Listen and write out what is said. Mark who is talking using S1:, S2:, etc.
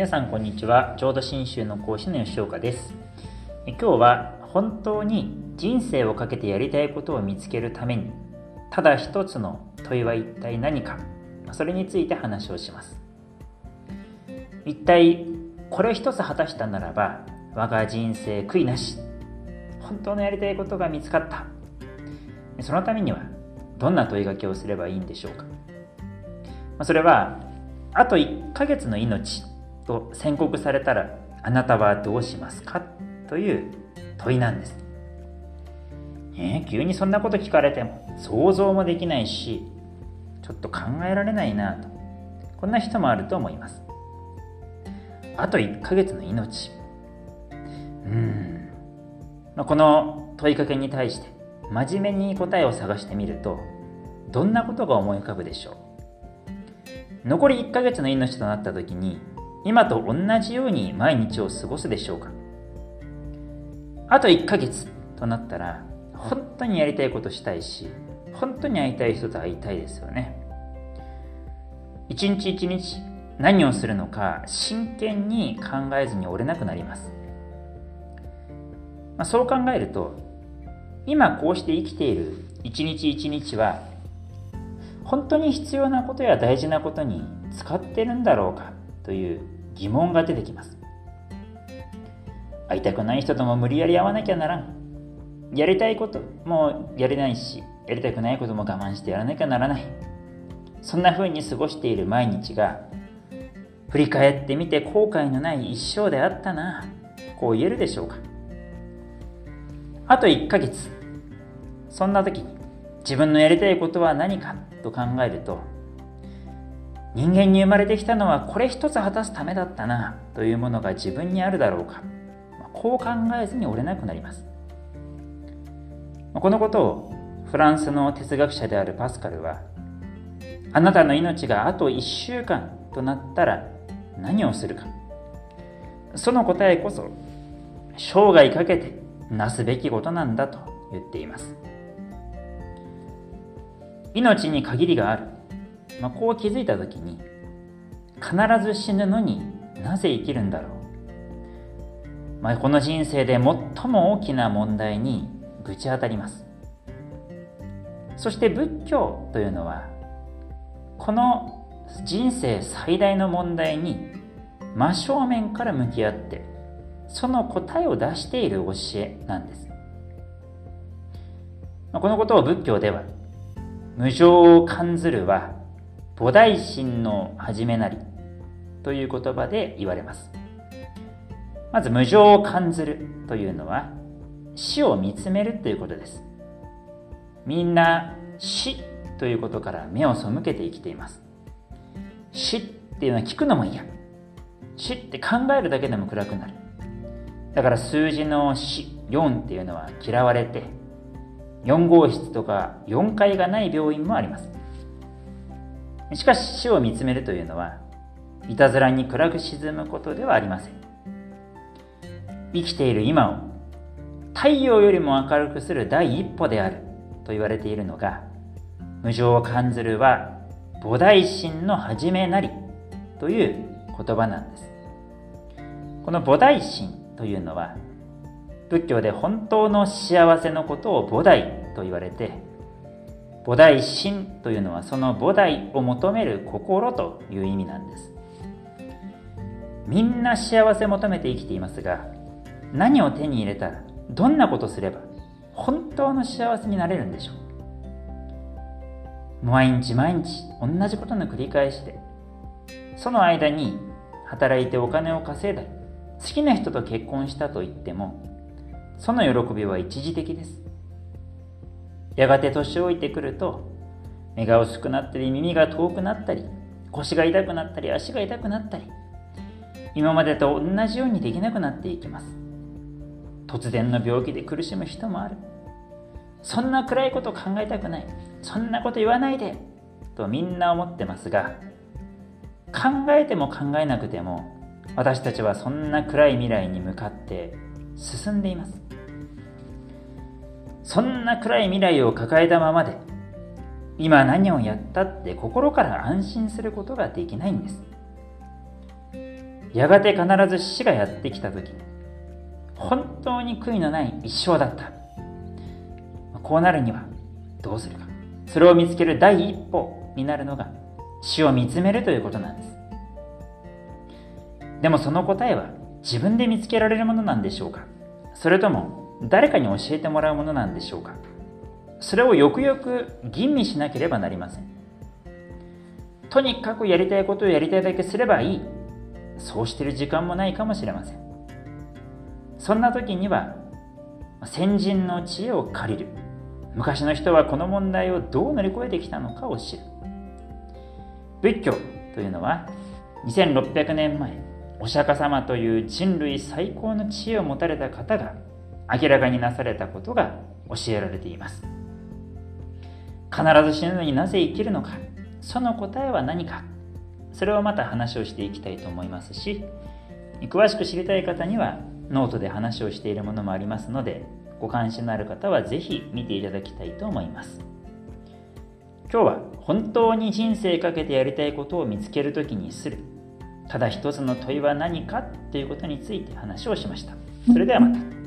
S1: 皆さんこんにちは。浄土真宗の講師の吉岡です。今日は本当に人生をかけてやりたいことを見つけるためにただ一つの問いは一体何かそれについて話をします。一体これ一つ果たしたならば我が人生悔いなし本当のやりたいことが見つかった。そのためにはどんな問いかけをすればいいんでしょうか。それはあと1ヶ月の命と宣告されたらあなたはどうしますか？という問いなんです。えー、急にそんなこと聞かれても想像もできないしちょっと考えられないなとこんな人もあると思います。あと1ヶ月の命。うん。まあ、この問いかけに対して真面目に答えを探してみるとどんなことが思い浮かぶでしょう残り1ヶ月の命となった時に今と同じように毎日を過ごすでしょうか？あと1ヶ月となったら本当にやりたいことしたいし本当に会いたい人と会いたいですよね。一日一日何をするのか真剣に考えずに折れなくなります、まあ、そう考えると今こうして生きている一日一日は本当に必要なことや大事なことに使ってるんだろうか？という疑問が出てきます。会いたくない人とも無理やり会わなきゃならん。やりたいこともやれないしやりたくないことも我慢してやらなきゃならない。そんな風に過ごしている毎日が振り返ってみて後悔のない一生であったな。こう言えるでしょうか。あと1ヶ月。そんな時に自分のやりたいことは何かと考えると人間に生まれてきたのはこれ一つ果たすためだったなというものが自分にあるだろうか。こう考えずに折れなくなります。このことをフランスの哲学者であるパスカルはあなたの命があと1週間となったら何をするか。その答えこそ生涯かけてなすべきことなんだと言っています。命に限りがある。まあ、こう気づいた時に必ず死ぬのになぜ生きるんだろう、まあ、この人生で最も大きな問題にぶち当たります。そして仏教というのはこの人生最大の問題に真正面から向き合ってその答えを出している教えなんです。このことを仏教では無常を感ずるは菩提心の始めなりという言葉で言われます。まず無常を感ずるというのは死を見つめるということです。みんな死ということから目を背けて生きています。死っていうのは聞くのも嫌。死って考えるだけでも暗くなる。だから数字の死、4っていうのは嫌われて、4号室とか4階がない病院もあります。しかし死を見つめるというのはいたずらに暗く沈むことではありません。生きている今を太陽よりも明るくする第一歩であると言われているのが無常を感ずるは菩提心の始めなりという言葉なんです。この菩提心というのは仏教で本当の幸せのことを菩提と言われて菩提心というのはその菩提を求める心という意味なんです。みんな幸せ求めて生きていますが何を手に入れたらどんなことすれば本当の幸せになれるんでしょう。毎日毎日同じことの繰り返しでその間に働いてお金を稼いだり好きな人と結婚したと言ってもその喜びは一時的です。やがて年老いてくると目が薄くなったり耳が遠くなったり腰が痛くなったり足が痛くなったり今までと同じようにできなくなっていきます。突然の病気で苦しむ人もある。そんな暗いこと考えたくない。そんなこと言わないで。とみんな思ってますが考えても考えなくても私たちはそんな暗い未来に向かって進んでいます。そんな暗い未来を抱えたままで今何をやったって心から安心することができないんです。やがて必ず死がやってきた時本当に悔いのない一生だった。こうなるにはどうするか。それを見つける第一歩になるのが死を見つめるということなんです。でもその答えは自分で見つけられるものなんでしょうか。それとも誰かに教えてもらうものなんでしょうか？それをよくよく吟味しなければなりません。とにかくやりたいことをやりたいだけすればいい。そうしてる時間もないかもしれません。そんな時には先人の知恵を借りる。昔の人はこの問題をどう乗り越えてきたのかを知る。仏教というのは2600年前お釈迦様という人類最高の知恵を持たれた方が明らかになされたことが教えられています。必ず死ぬのになぜ生きるのかその答えは何かそれをまた話をしていきたいと思いますし詳しく知りたい方にはノートで話をしているものもありますのでご関心のある方はぜひ見ていただきたいと思います。今日は本当に人生かけてやりたいことを見つけるときにする。ただ一つの問いは何かということについて話をしました。それではまた。